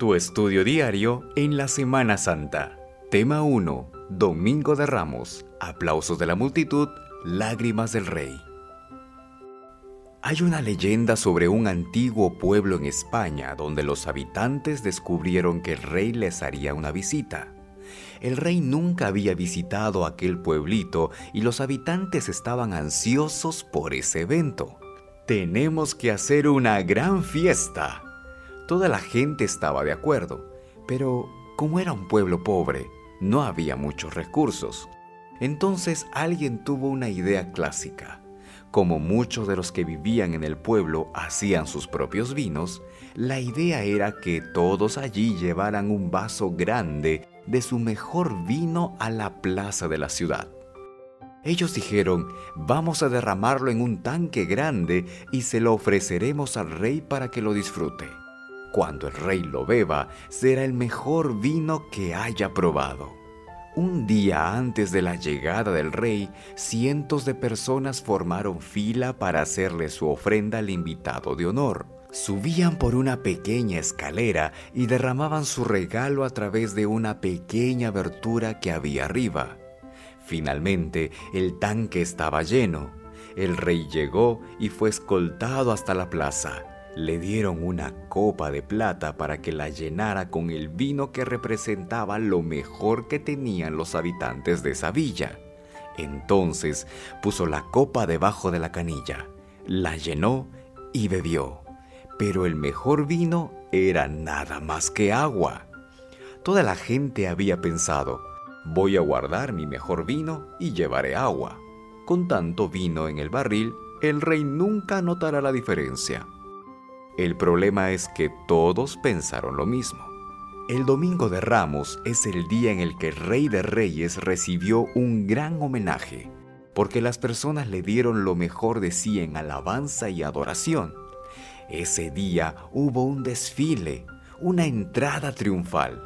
Tu estudio diario en la Semana Santa. Tema 1. Domingo de Ramos. Aplausos de la multitud. Lágrimas del Rey. Hay una leyenda sobre un antiguo pueblo en España donde los habitantes descubrieron que el rey les haría una visita. El rey nunca había visitado aquel pueblito y los habitantes estaban ansiosos por ese evento. Tenemos que hacer una gran fiesta. Toda la gente estaba de acuerdo, pero como era un pueblo pobre, no había muchos recursos. Entonces alguien tuvo una idea clásica como muchos de los que vivían en el pueblo hacían sus propios vinos, la idea era que todos allí llevaran un vaso grande de su mejor vino a la plaza de la ciudad. Ellos dijeron, vamos a derramarlo en un tanque grande y se lo ofreceremos al rey para que lo disfrute. Cuando el rey lo beba, será el mejor vino que haya probado. Un día antes de la llegada del rey, cientos de personas formaron fila para hacerle su ofrenda al invitado de honor. Subían por una pequeña escalera y derramaban su regalo a través de una pequeña abertura que había arriba. Finalmente, el tanque estaba lleno. El rey llegó y fue escoltado hasta la plaza le dieron una copa de plata para que la llenara con el vino que representaba lo mejor que tenían los habitantes de esa villa. Entonces puso la copa debajo de la canilla, la llenó y bebió. Pero el mejor vino era nada más que agua. Toda la gente había pensado, voy a guardar mi mejor vino y llevaré agua. Con tanto vino en el barril, el rey nunca notará la diferencia. El problema es que todos pensaron lo mismo. El Domingo de Ramos es el día en el que el Rey de Reyes recibió un gran homenaje, porque las personas le dieron lo mejor de sí en alabanza y adoración. Ese día hubo un desfile, una entrada triunfal.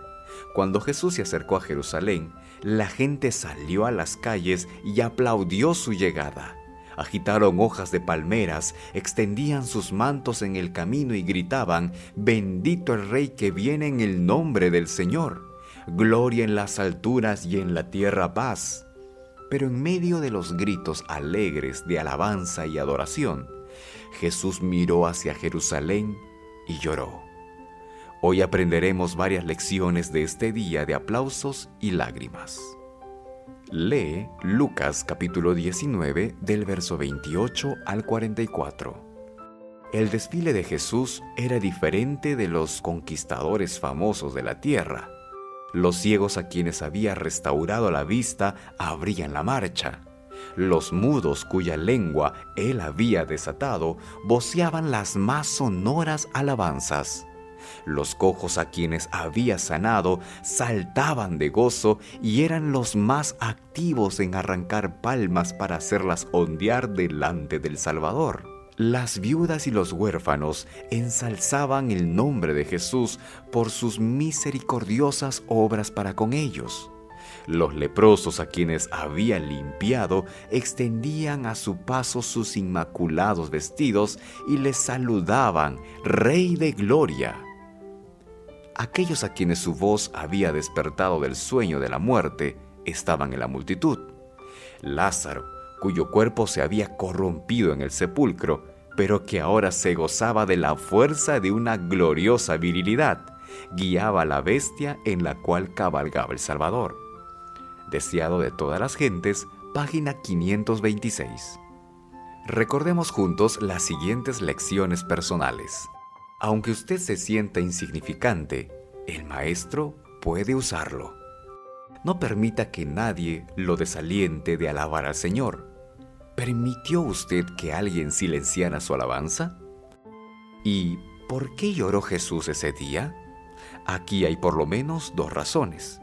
Cuando Jesús se acercó a Jerusalén, la gente salió a las calles y aplaudió su llegada agitaron hojas de palmeras, extendían sus mantos en el camino y gritaban, bendito el Rey que viene en el nombre del Señor, gloria en las alturas y en la tierra paz. Pero en medio de los gritos alegres de alabanza y adoración, Jesús miró hacia Jerusalén y lloró. Hoy aprenderemos varias lecciones de este día de aplausos y lágrimas. Lee Lucas capítulo 19 del verso 28 al 44. El desfile de Jesús era diferente de los conquistadores famosos de la tierra. Los ciegos a quienes había restaurado la vista abrían la marcha. Los mudos cuya lengua él había desatado voceaban las más sonoras alabanzas. Los cojos a quienes había sanado saltaban de gozo y eran los más activos en arrancar palmas para hacerlas ondear delante del Salvador. Las viudas y los huérfanos ensalzaban el nombre de Jesús por sus misericordiosas obras para con ellos. Los leprosos a quienes había limpiado extendían a su paso sus inmaculados vestidos y les saludaban, Rey de Gloria aquellos a quienes su voz había despertado del sueño de la muerte estaban en la multitud. Lázaro, cuyo cuerpo se había corrompido en el sepulcro, pero que ahora se gozaba de la fuerza de una gloriosa virilidad, guiaba a la bestia en la cual cabalgaba el Salvador. Deseado de todas las gentes, página 526. Recordemos juntos las siguientes lecciones personales. Aunque usted se sienta insignificante, el maestro puede usarlo. No permita que nadie lo desaliente de alabar al Señor. ¿Permitió usted que alguien silenciara su alabanza? ¿Y por qué lloró Jesús ese día? Aquí hay por lo menos dos razones.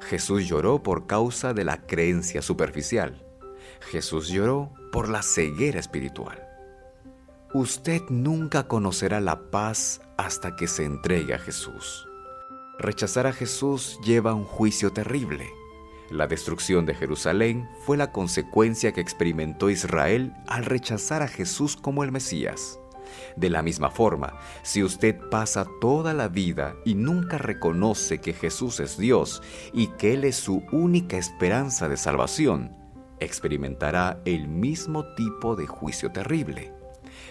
Jesús lloró por causa de la creencia superficial. Jesús lloró por la ceguera espiritual. Usted nunca conocerá la paz hasta que se entregue a Jesús. Rechazar a Jesús lleva a un juicio terrible. La destrucción de Jerusalén fue la consecuencia que experimentó Israel al rechazar a Jesús como el Mesías. De la misma forma, si usted pasa toda la vida y nunca reconoce que Jesús es Dios y que Él es su única esperanza de salvación, experimentará el mismo tipo de juicio terrible.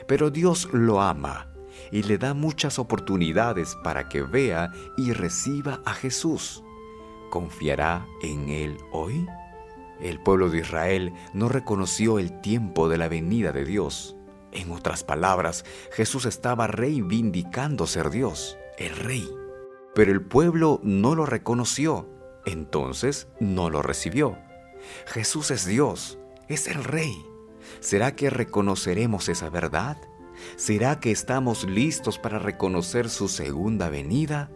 Pero Dios lo ama y le da muchas oportunidades para que vea y reciba a Jesús. ¿Confiará en Él hoy? El pueblo de Israel no reconoció el tiempo de la venida de Dios. En otras palabras, Jesús estaba reivindicando ser Dios, el rey. Pero el pueblo no lo reconoció, entonces no lo recibió. Jesús es Dios, es el rey. ¿Será que reconoceremos esa verdad? ¿Será que estamos listos para reconocer su segunda venida?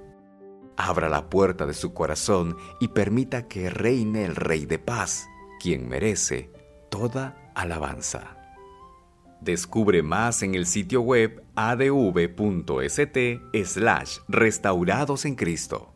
Abra la puerta de su corazón y permita que reine el Rey de paz, quien merece toda alabanza. Descubre más en el sitio web adv.st slash restaurados en Cristo.